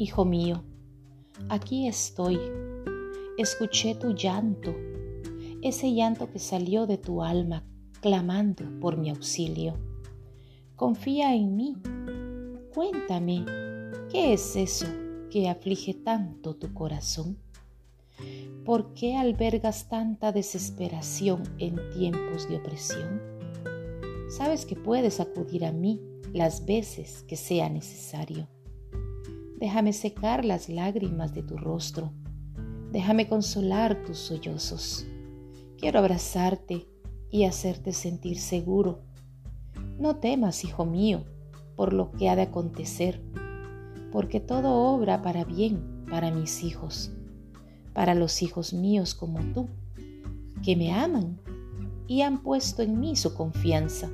Hijo mío, aquí estoy. Escuché tu llanto, ese llanto que salió de tu alma clamando por mi auxilio. Confía en mí. Cuéntame, ¿qué es eso que aflige tanto tu corazón? ¿Por qué albergas tanta desesperación en tiempos de opresión? Sabes que puedes acudir a mí las veces que sea necesario. Déjame secar las lágrimas de tu rostro. Déjame consolar tus sollozos. Quiero abrazarte y hacerte sentir seguro. No temas, hijo mío, por lo que ha de acontecer, porque todo obra para bien para mis hijos para los hijos míos como tú, que me aman y han puesto en mí su confianza.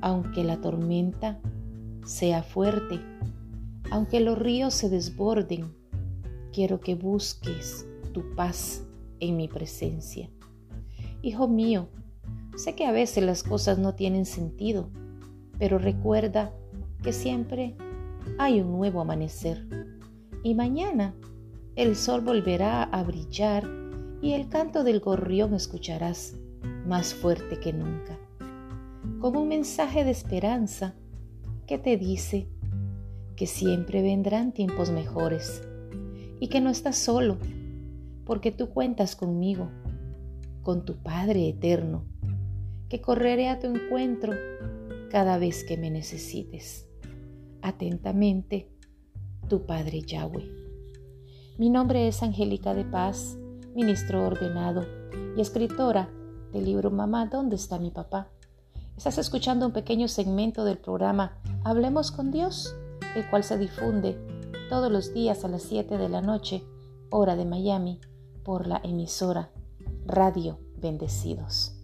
Aunque la tormenta sea fuerte, aunque los ríos se desborden, quiero que busques tu paz en mi presencia. Hijo mío, sé que a veces las cosas no tienen sentido, pero recuerda que siempre hay un nuevo amanecer y mañana el sol volverá a brillar y el canto del gorrión escucharás más fuerte que nunca, como un mensaje de esperanza que te dice que siempre vendrán tiempos mejores y que no estás solo, porque tú cuentas conmigo, con tu Padre eterno, que correré a tu encuentro cada vez que me necesites. Atentamente, tu Padre Yahweh. Mi nombre es Angélica de Paz, ministro ordenado y escritora del libro Mamá, ¿dónde está mi papá? Estás escuchando un pequeño segmento del programa Hablemos con Dios, el cual se difunde todos los días a las 7 de la noche, hora de Miami, por la emisora Radio Bendecidos.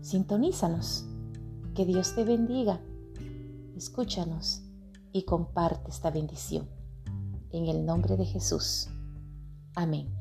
Sintonízanos. Que Dios te bendiga. Escúchanos y comparte esta bendición. En el nombre de Jesús. Amén.